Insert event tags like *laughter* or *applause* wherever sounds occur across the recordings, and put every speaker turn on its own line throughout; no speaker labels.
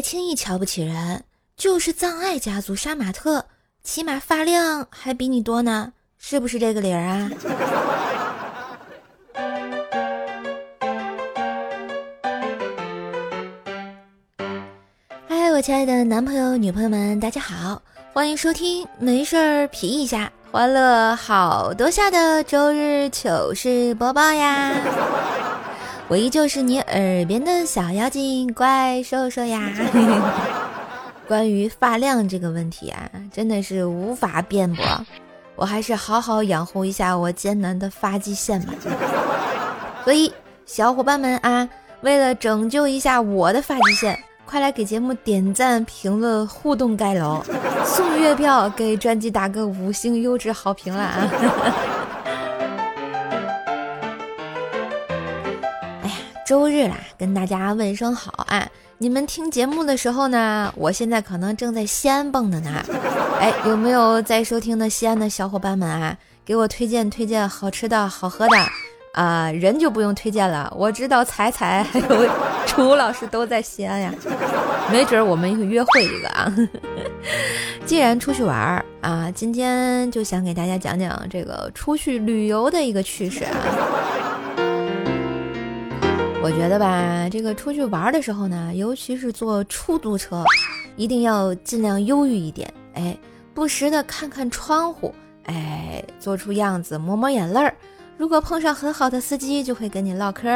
轻易瞧不起人，就是葬爱家族杀马特，起码发量还比你多呢，是不是这个理儿啊？嗨，*laughs* 我亲爱的男朋友、女朋友们，大家好，欢迎收听没事儿皮一下，欢乐好多下的周日糗事播报呀。*laughs* 我依旧是你耳边的小妖精怪兽兽呀！*laughs* 关于发量这个问题啊，真的是无法辩驳，我还是好好养护一下我艰难的发际线吧。*laughs* 所以，小伙伴们啊，为了拯救一下我的发际线，快来给节目点赞、评论、互动盖楼，送月票，给专辑打个五星优质好评了啊！周日啦，跟大家问声好啊！你们听节目的时候呢，我现在可能正在西安蹦的呢。哎，有没有在收听的西安的小伙伴们啊？给我推荐推荐好吃的好喝的啊！人就不用推荐了，我知道彩彩还有楚老师都在西安呀，没准我们一个约会一个啊。既然出去玩儿啊，今天就想给大家讲讲这个出去旅游的一个趣事啊。我觉得吧，这个出去玩的时候呢，尤其是坐出租车，一定要尽量忧郁一点，哎，不时的看看窗户，哎，做出样子，抹抹眼泪儿。如果碰上很好的司机，就会跟你唠嗑。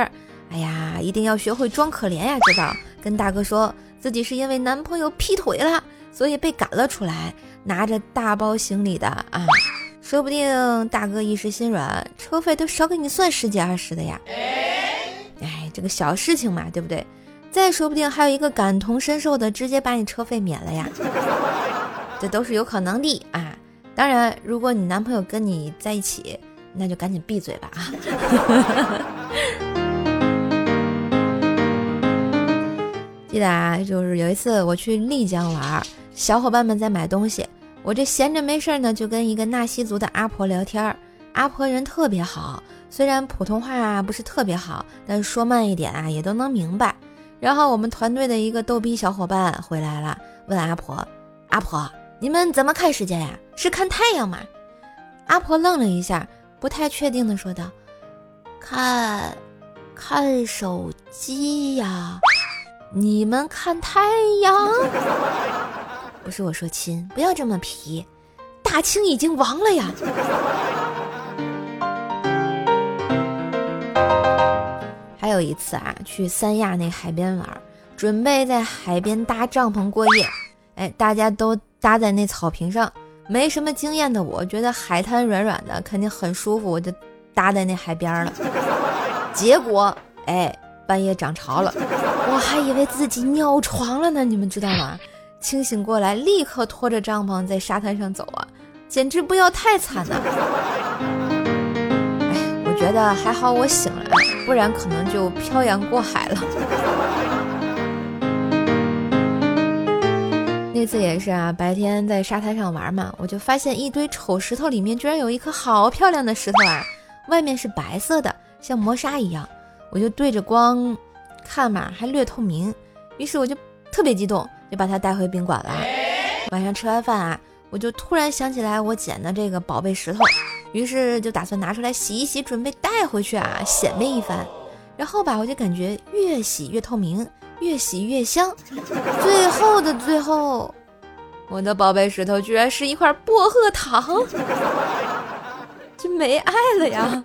哎呀，一定要学会装可怜呀，知道？跟大哥说自己是因为男朋友劈腿了，所以被赶了出来，拿着大包行李的啊，说不定大哥一时心软，车费都少给你算十几二十的呀。这个小事情嘛，对不对？再说不定还有一个感同身受的，直接把你车费免了呀，这都是有可能的啊。当然，如果你男朋友跟你在一起，那就赶紧闭嘴吧啊！*laughs* 记得啊，就是有一次我去丽江玩，小伙伴们在买东西，我这闲着没事呢，就跟一个纳西族的阿婆聊天儿，阿婆人特别好。虽然普通话不是特别好，但说慢一点啊也都能明白。然后我们团队的一个逗逼小伙伴回来了，问阿婆：“阿婆，你们怎么看时间呀？是看太阳吗？”阿婆愣了一下，不太确定的说道：“看，看手机呀。你们看太阳？不是我说亲，不要这么皮，大清已经亡了呀。”有一次啊，去三亚那海边玩，准备在海边搭帐篷过夜。哎，大家都搭在那草坪上，没什么经验的我，觉得海滩软软的，肯定很舒服，我就搭在那海边了。*laughs* 结果，哎，半夜涨潮了，我还以为自己尿床了呢，你们知道吗？清醒过来，立刻拖着帐篷在沙滩上走啊，简直不要太惨了。哎，我觉得还好，我醒了。不然可能就漂洋过海了。*laughs* 那次也是啊，白天在沙滩上玩嘛，我就发现一堆丑石头里面居然有一颗好漂亮的石头啊，外面是白色的，像磨砂一样。我就对着光看嘛，还略透明。于是我就特别激动，就把它带回宾馆了。晚上吃完饭啊，我就突然想起来我捡的这个宝贝石头。于是就打算拿出来洗一洗，准备带回去啊，显摆一番。然后吧，我就感觉越洗越透明，越洗越香。最后的最后，我的宝贝石头居然是一块薄荷糖，就没爱了呀！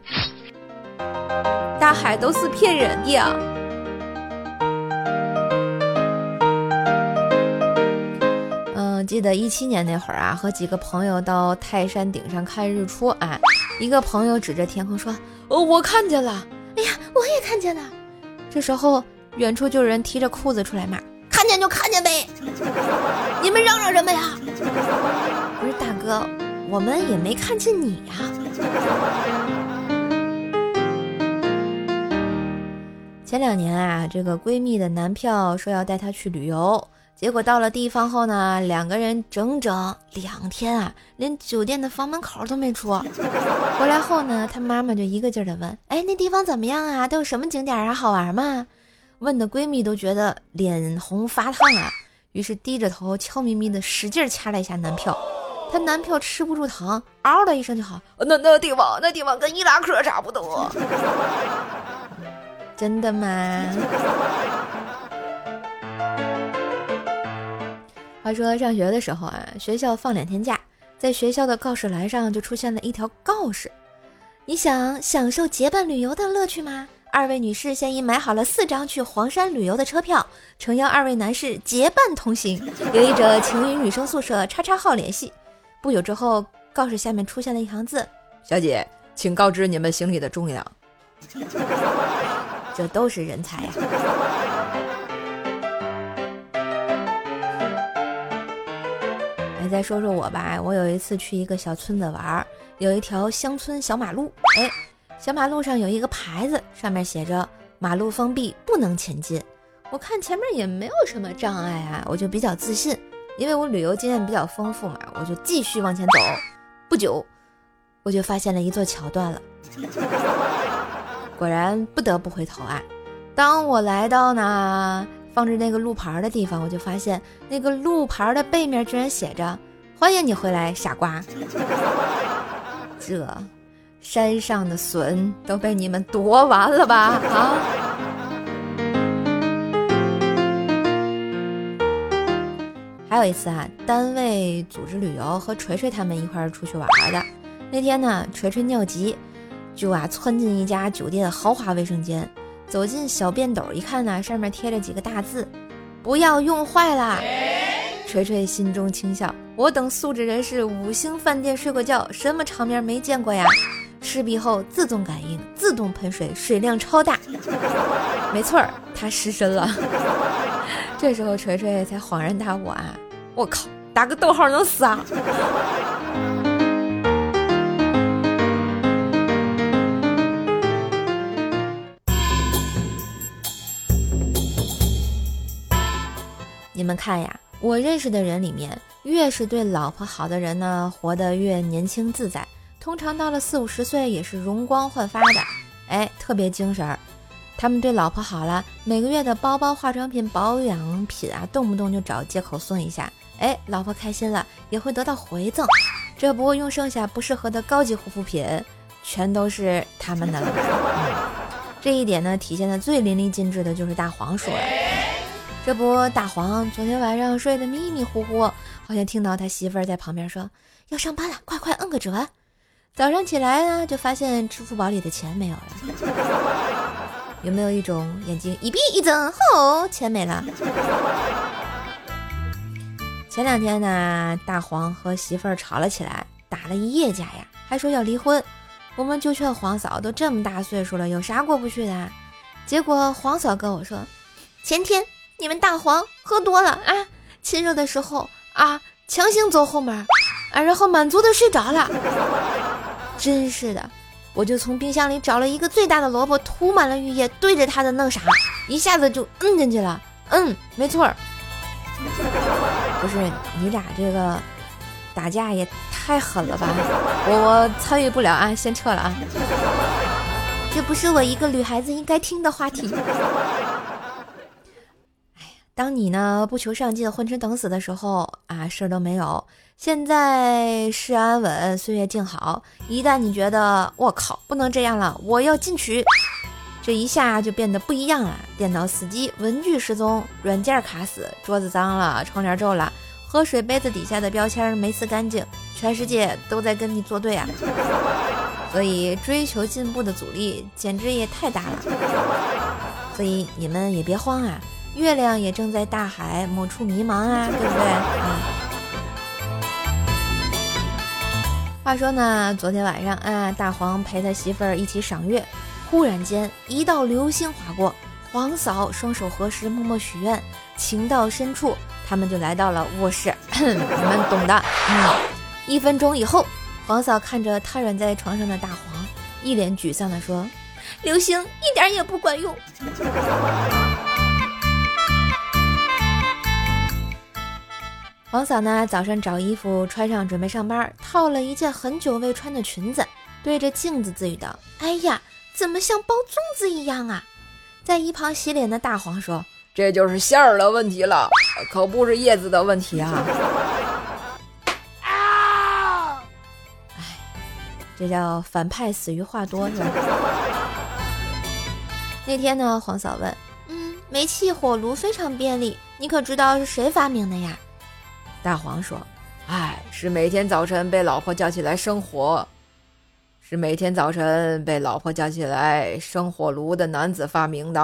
大海都是骗人的呀记得一七年那会儿啊，和几个朋友到泰山顶上看日出啊。一个朋友指着天空说：“哦，我看见了！”哎呀，我也看见了。这时候，远处就有人提着裤子出来骂：“看见就看见呗，你们嚷嚷什么呀？”不是大哥，我们也没看见你呀。*laughs* 前两年啊，这个闺蜜的男票说要带她去旅游。结果到了地方后呢，两个人整整两天啊，连酒店的房门口都没出。*laughs* 回来后呢，她妈妈就一个劲儿的问：“哎，那地方怎么样啊？都有什么景点啊？好玩吗？”问的闺蜜都觉得脸红发烫啊。于是低着头，悄咪咪的使劲掐了一下男票。她男票吃不住糖，嗷的一声就好。那那地方，那地方跟伊拉克差不多。*laughs* 真的吗？话说上学的时候啊，学校放两天假，在学校的告示栏上就出现了一条告示：你想享受结伴旅游的乐趣吗？二位女士现已买好了四张去黄山旅游的车票，诚邀二位男士结伴同行。有意者请与女生宿舍叉叉号联系。不久之后，告示下面出现了一行字：“
小姐，请告知你们行李的重量。*laughs* ”
这都是人才呀！再说说我吧。我有一次去一个小村子玩，有一条乡村小马路，哎。小马路上有一个牌子，上面写着“马路封闭，不能前进”。我看前面也没有什么障碍啊，我就比较自信，因为我旅游经验比较丰富嘛，我就继续往前走。不久，我就发现了一座桥断了，*laughs* 果然不得不回头啊。当我来到呢放着那个路牌的地方，我就发现那个路牌的背面居然写着“欢迎你回来，傻瓜 *laughs* ”。这。山上的笋都被你们夺完了吧？啊！还有一次啊，单位组织旅游，和锤锤他们一块儿出去玩的。那天呢，锤锤尿急，就啊窜进一家酒店豪华卫生间，走进小便斗一看呢，上面贴着几个大字：“不要用坏了。”锤锤心中轻笑：“我等素质人士五星饭店睡过觉，什么场面没见过呀？”湿壁后自动感应，自动喷水，水量超大。*laughs* 没错儿，他失身了。这时候锤锤才恍然大悟啊！我靠，打个逗号能死啊！你们看呀，我认识的人里面，越是对老婆好的人呢，活得越年轻自在。通常到了四五十岁也是容光焕发的，哎，特别精神儿。他们对老婆好了，每个月的包包、化妆品、保养品啊，动不动就找借口送一下。哎，老婆开心了，也会得到回赠。这不用剩下不适合的高级护肤品，全都是他们的了。这一点呢，体现的最淋漓尽致的就是大黄说了。这不，大黄昨天晚上睡得迷迷糊糊，好像听到他媳妇儿在旁边说：“要上班了，快快摁个折。”早上起来呢，就发现支付宝里的钱没有了。有没有一种眼睛一闭一睁，吼，钱没了？前两天呢，大黄和媳妇儿吵了起来，打了一夜架呀，还说要离婚。我们就劝黄嫂，都这么大岁数了，有啥过不去的？结果黄嫂跟我说，前天你们大黄喝多了啊，亲热的时候啊，强行走后门，啊，然后满足的睡着了。真是的，我就从冰箱里找了一个最大的萝卜，涂满了浴液，对着他的那啥，一下子就摁进去了。嗯，没错，不是你俩这个打架也太狠了吧？我我参与不了啊，先撤了啊。这不是我一个女孩子应该听的话题。当你呢不求上进、混吃等死的时候啊，事儿都没有。现在是安稳，岁月静好。一旦你觉得我靠，不能这样了，我要进取，这一下就变得不一样了。电脑死机，文具失踪，软件卡死，桌子脏了，窗帘皱了，喝水杯子底下的标签没撕干净，全世界都在跟你作对啊！所以追求进步的阻力简直也太大了。所以你们也别慌啊。月亮也正在大海某处迷茫啊，*laughs* 对不对？嗯。话说呢，昨天晚上啊，大黄陪他媳妇儿一起赏月，忽然间一道流星划过，黄嫂双手合十，默默许愿。情到深处，他们就来到了卧室，*clears throat* 你们懂的。嗯。一分钟以后，黄嫂看着瘫软在床上的大黄，一脸沮丧地说：“流星一点也不管用。”王嫂呢，早上找衣服穿上，准备上班，套了一件很久未穿的裙子，对着镜子自语道：“哎呀，怎么像包粽子一样啊？”在一旁洗脸的大黄说：“
这就是馅儿的问题了，可不是叶子的问题啊！
啊！*laughs* 哎，这叫反派死于话多是吧？*laughs* 那天呢，黄嫂问：“嗯，煤气火炉非常便利，你可知道是谁发明的呀？”
大黄说：“哎，是每天早晨被老婆叫起来生火。”是每天早晨被老婆叫起来生火炉的男子发明的。*laughs*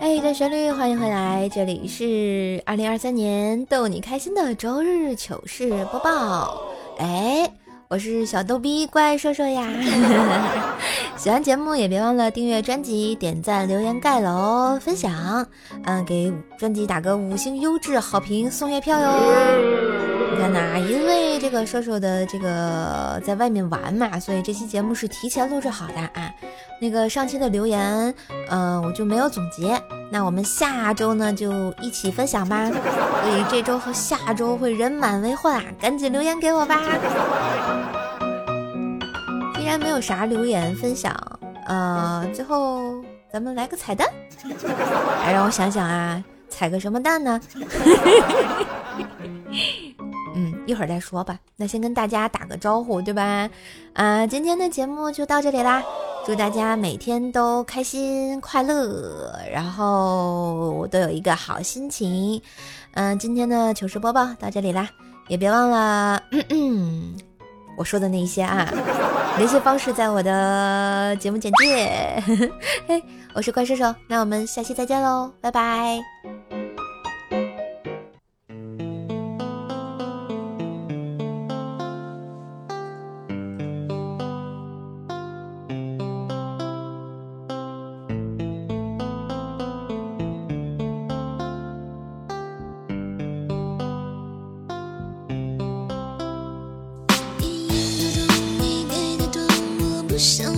哎，的旋律，欢迎回来，这里是二零二三年逗你开心的周日糗事播报。哎。我是小逗逼，怪兽兽呀！*laughs* 喜欢节目也别忘了订阅专辑、点赞、留言、盖楼、分享，嗯，给专辑打个五星优质好评，送月票哟！你看呐，因为这个兽兽的这个在外面玩嘛，所以这期节目是提前录制好的啊。那个上期的留言，嗯，我就没有总结。那我们下周呢就一起分享吧。所以这周和下周会人满为患啊，赶紧留言给我吧。既然没有啥留言分享，呃，最后咱们来个彩蛋。来让我想想啊，彩个什么蛋呢？*laughs* 嗯，一会儿再说吧。那先跟大家打个招呼，对吧？啊，今天的节目就到这里啦。祝大家每天都开心快乐，然后都有一个好心情。嗯，今天的糗事播报到这里啦，也别忘了嗯嗯我说的那一些啊，联系方式在我的节目简介。*laughs* 嘿，我是怪兽兽，那我们下期再见喽，拜拜。不想